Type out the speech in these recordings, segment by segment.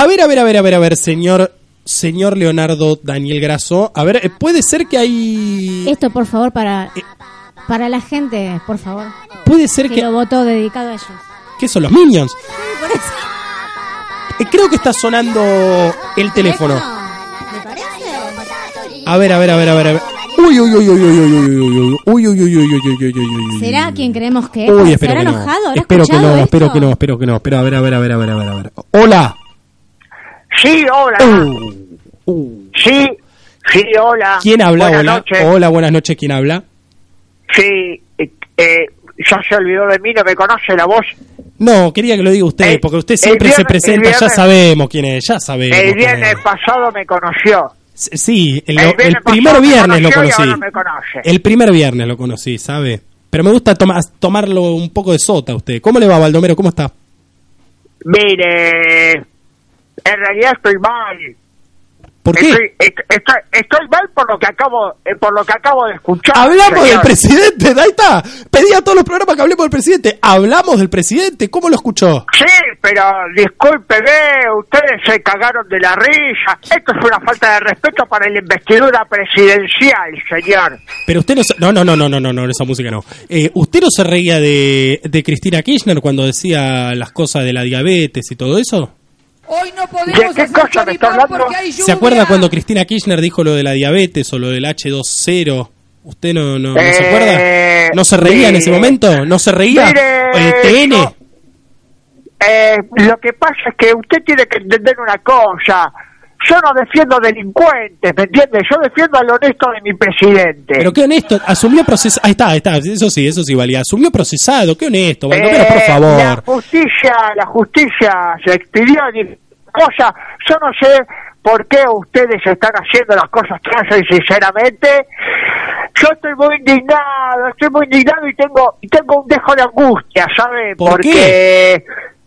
A ver, a ver, a ver, a ver, a ver, señor señor Leonardo Daniel Grasso. A ver, eh, puede ser que hay Esto, por favor, para, para la gente, por favor. puede ser Que que lo votó dedicado a ellos. ¿Qué son los Minions? Eh, Creo que está sonando el teléfono. ¿Me parece? A ver, a ver, a ver, a ver, a ver. Uy, uy, uy, uy, uy, uy, uy, uy, uy, uy, uy, uy, uy, uy, uy, uy, uy. ¿Será quien creemos que es? Uy, ¿Se espero habrá que no. enojado? ¿Habrá Espero que no, espero esto? que no, espero que no. Pero a ver, a ver, a ver, a ver, a ver, a ver. Hola. Sí, hola. Uh, Sí, sí, hola. ¿Quién habla? Buenas Hola. noches. Hola, buenas noches. ¿Quién habla? Sí, eh, eh, ya se olvidó de mí, no me conoce la voz. No, quería que lo diga usted, El- porque usted siempre se presenta, ya sabemos quién es, ya sabemos. El viernes es. pasado me conoció. Sí, el, el el primer viernes lo conocí. me conoce. El primer viernes lo conocí, ¿sabe? Pero me gusta toma- tomarlo un poco de sota a usted. ¿Cómo le va, Baldomero? ¿Cómo está? Mire, en realidad estoy mal. ¿Por qué? Estoy, est- estoy, estoy mal por lo que acabo, eh, por lo que acabo de escuchar. Hablamos del presidente, ahí está. Pedí a todos los programas que hablemos del presidente. Hablamos del presidente, ¿cómo lo escuchó? Sí, pero discúlpeme, ustedes se cagaron de la risa. Esto es una falta de respeto para la investidura presidencial, señor. Pero usted no se... No, no, no, no, no, no, no, esa música no. Eh, ¿Usted no se reía de, de Cristina Kirchner cuando decía las cosas de la diabetes y todo eso? Hoy no ¿De podemos qué hacer cosa me está choripán hablando? porque hay lluvia. ¿Se acuerda cuando Cristina Kirchner dijo lo de la diabetes o lo del H2.0? ¿Usted no, no, no se Eh, acuerda? ¿No se reía en ese momento? ¿No se reía? Mire, ¿El TN? yo- Eh, lo que pasa es que usted tiene que entender una cosa. Yo no defiendo delincuentes, ¿me entiende? Yo defiendo al honesto de mi presidente. Pero qué honesto, asumió procesado. Ahí está, ahí está, eso sí, eso sí valía. Asumió procesado, qué honesto, Baldomero, por Eh, La favor. justicia, la justicia se expidió y cosa. Yo no sé por qué ustedes están haciendo las cosas que hacen, sinceramente. Yo estoy muy indignado, estoy muy indignado y tengo y tengo un dejo de angustia, ¿sabe? ¿Por porque qué?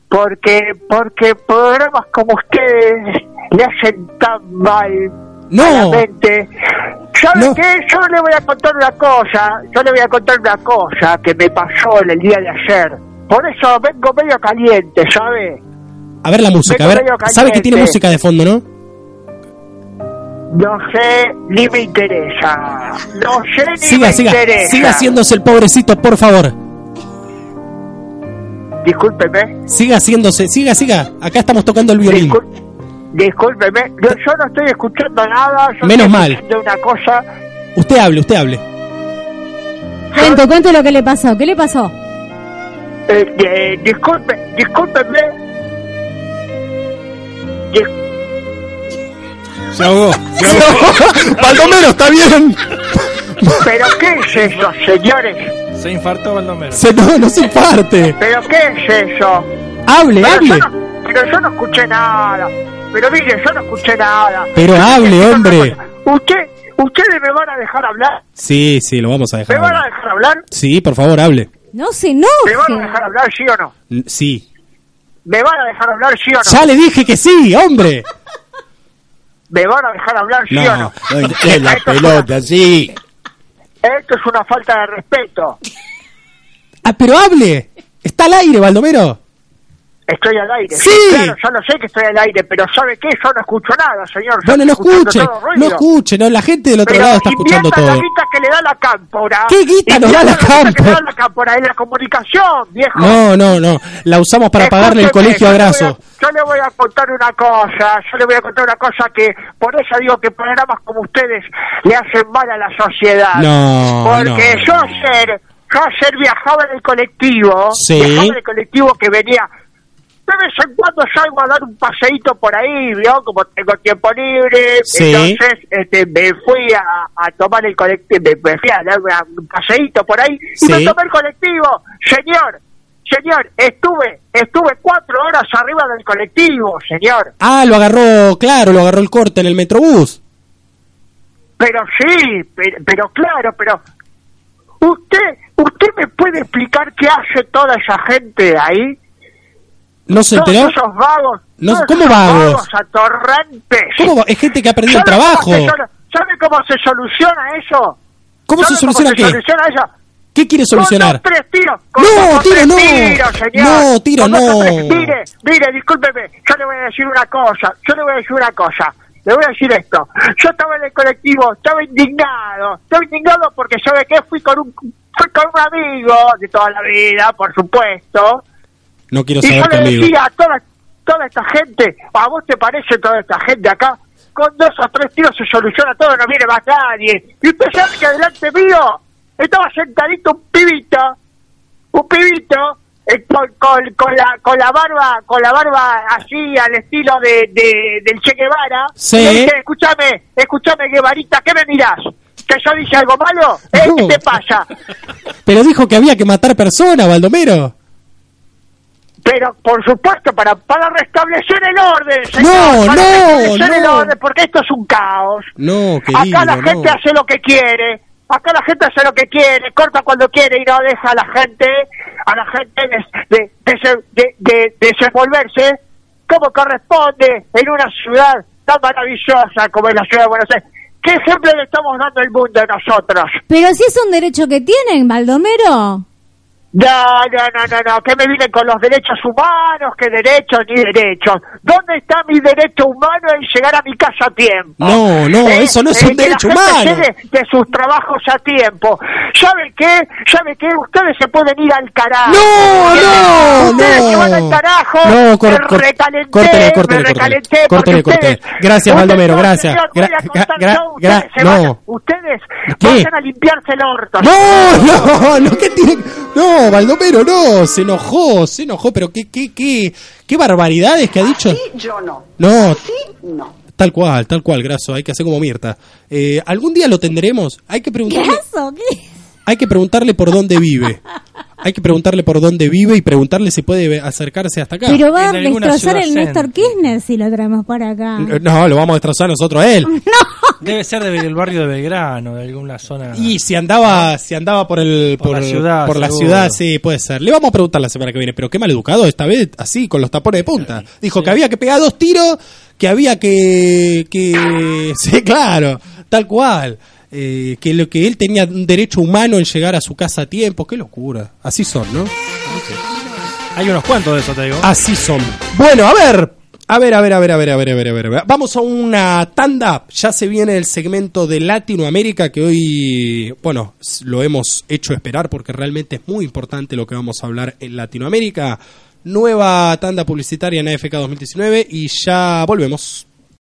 porque porque programas como ustedes le hacen tan mal No. ¿Sabe No. qué? Yo le voy a contar una cosa, yo le voy a contar una cosa que me pasó en el día de ayer. Por eso vengo medio caliente, ¿sabe? A ver la música, a ver. ¿Sabe que tiene música de fondo, no? No sé, ni me interesa. No sé, ni Siga, me siga, interesa. siga haciéndose el pobrecito, por favor. Discúlpeme. Siga haciéndose, siga, siga. Acá estamos tocando el violín. Discul- discúlpeme. Yo, yo no estoy escuchando nada. Yo Menos estoy mal. escuchando una cosa. Usted hable, usted hable. Cuente, cuente lo que le pasó. ¿Qué le pasó? Eh, eh, disculpe, discúlpeme. Dis- Se ahogó. Se ahogó. Baldomero, está bien. ¿Pero qué es eso, señores? Se infartó Baldomero. Se, no, no se parte. ¿Pero qué es eso? Hable, Pero yo, hable. no, pero yo no escuché nada. Pero mire, yo no escuché nada. Pero hable, hombre. ¿Usted, ¿Ustedes me van a dejar hablar? Sí, sí, lo vamos a ¿Me dejar. van a dejar hablar? Sí, por favor, hable. No se ¿Me van a enoje. dejar hablar, sí o no? N- Sí. ¿Me van a dejar hablar, sí o no? Ya le dije que sí, hombre. ¿Me van a dejar hablar, sí o No, no? no, la pelota, sí. Esto es una falta de respeto. Ah, pero hable. Está al aire, Baldomero. Estoy al aire. Sí. Claro, yo lo sé que estoy al aire, pero ¿sabe qué? Yo no escucho nada, señor. Yo Bueno, no escuche. No escuche. No, la gente del otro Pero lado está escuchando todo. la guita que le da la cámpora. ¿Qué guita nos da Invierta la guita que le cámpora? da la cámpora en la comunicación, viejo. No, no, no. La usamos para pagarle el colegio a Graso. Yo le voy a contar una cosa, yo le voy a contar una cosa que por eso digo que programas como ustedes le hacen mal a la sociedad. No, Porque no. yo ayer, yo ayer viajaba en el colectivo, Sí. viajaba en el colectivo que venía de vez en cuando salgo a dar un paseíto por ahí, ¿vio? Como tengo tiempo libre, Sí. entonces este, me fui a, a tomar el colectivo, me, me fui a dar un paseíto por ahí y Sí. me tomé el colectivo. Señor, señor, estuve, estuve cuatro horas arriba del colectivo, señor. Ah, lo agarró, claro, lo agarró el corte en el Metrobús. Pero sí, pero, pero claro, pero usted, usted me puede explicar qué hace toda esa gente ahí. ¿No se Todos enteró? esos vagos. No, todos ¿cómo esos vagos? atorrantes. ¿Cómo? Es gente que ha perdido el ¿Sabe cómo trabajo. se solu- ¿Sabe cómo se soluciona eso? ¿Cómo se ¿Sabe soluciona se qué? soluciona eso? ¿Qué quiere solucionar? Con dos, tres tiros. No, dos o tiro no. tiros, señor. No, tiro Con dos no. tres- Mire, mire, discúlpeme. Yo le voy a decir una cosa. Yo le voy a decir una cosa. Le voy a decir esto. Yo estaba en el colectivo, estaba indignado. Estaba indignado porque, ¿sabe qué? Fui con un, fui con un amigo de toda la vida, por supuesto. No quiero Y yo saber le conmigo. decía a toda, toda esta gente, ¿a vos te parece toda esta gente acá? Con dos o tres tiros se soluciona todo, no viene más nadie. Y usted sabe que delante mío estaba sentadito un pibito, un pibito, eh, con, con, con la, con la barba, con la barba así al estilo de, de- del Che Guevara. Sí. Y le dije, escúchame, escúchame Guevarita, ¿qué me mirás? ¿Que yo dije algo malo? ¿Eh? No. ¿Qué te pasa? Pero dijo que había que matar personas, Baldomero. Pero, por supuesto, para, para restablecer el orden, señor. No, para no, restablecer el orden, porque esto es un caos. No, querido, Acá la no. gente hace lo que quiere. Acá la gente hace lo que quiere, corta cuando quiere y no deja a la gente, a la gente de, de, de- de- de- desenvolverse como corresponde en una ciudad tan maravillosa como es la ciudad de Buenos Aires. ¿Qué ejemplo le estamos dando al mundo a nosotros? Pero si es un derecho que tienen, Baldomero. No, no, no, no, no, que me vienen con los derechos humanos, que derechos ni derechos. ¿Dónde está mi derecho humano en llegar a mi casa a tiempo? No, no, eso no es un que la derecho gente humano. de sus trabajos a tiempo. ¿Sabe qué? ¿Sabe qué? Ustedes se pueden ir al carajo. No, no, Ustedes no. se van al carajo. No, cor- me cor- recalenté, córtele, me córtele, recalenté. córtele, córtele, Gracias, Baldomero, no, gracias. señor, Gra- gra- gra- ustedes se no. vayan- Ustedes ¿Qué? vayan a limpiarse el orto. No, no, no, ¿qué tiene? No, Baldomero, no, se enojó, se enojó, pero qué, qué, qué, qué barbaridades que ha dicho. Yo no. No, No. tal cual, tal cual, Graso, hay que hacer como Mirta. Eh, ¿Algún día lo tendremos? Hay que preguntarle, ¿Graso? ¿Qué? hay que preguntarle por dónde vive. Hay que preguntarle por dónde vive y preguntarle si puede acercarse hasta acá. Pero va a destrozar el Néstor. Kirchner si lo traemos para acá. No, lo vamos a destrozar nosotros a él. Debe ser de- del barrio de Belgrano, de alguna zona. Y si andaba, si andaba por el Por la ciudad, por la seguro. ciudad, sí, puede ser. Le vamos a preguntar la semana que viene, pero qué mal educado esta vez, así con los tapones de punta. Dijo que había que pegar dos tiros, que había que que sí, claro, tal cual. Eh, que lo que él tenía un derecho humano en llegar a su casa a tiempo, qué locura. Así son, ¿no? Hay unos cuantos de eso, te digo. Así son. Bueno, a ver. A ver, a ver, a ver, a ver, a ver, a ver, a ver. Vamos a una tanda. Ya se viene el segmento de Latinoamérica que hoy, bueno, lo hemos hecho esperar porque realmente es muy importante lo que vamos a hablar en Latinoamérica. Nueva tanda publicitaria en AFK 2019 y ya volvemos.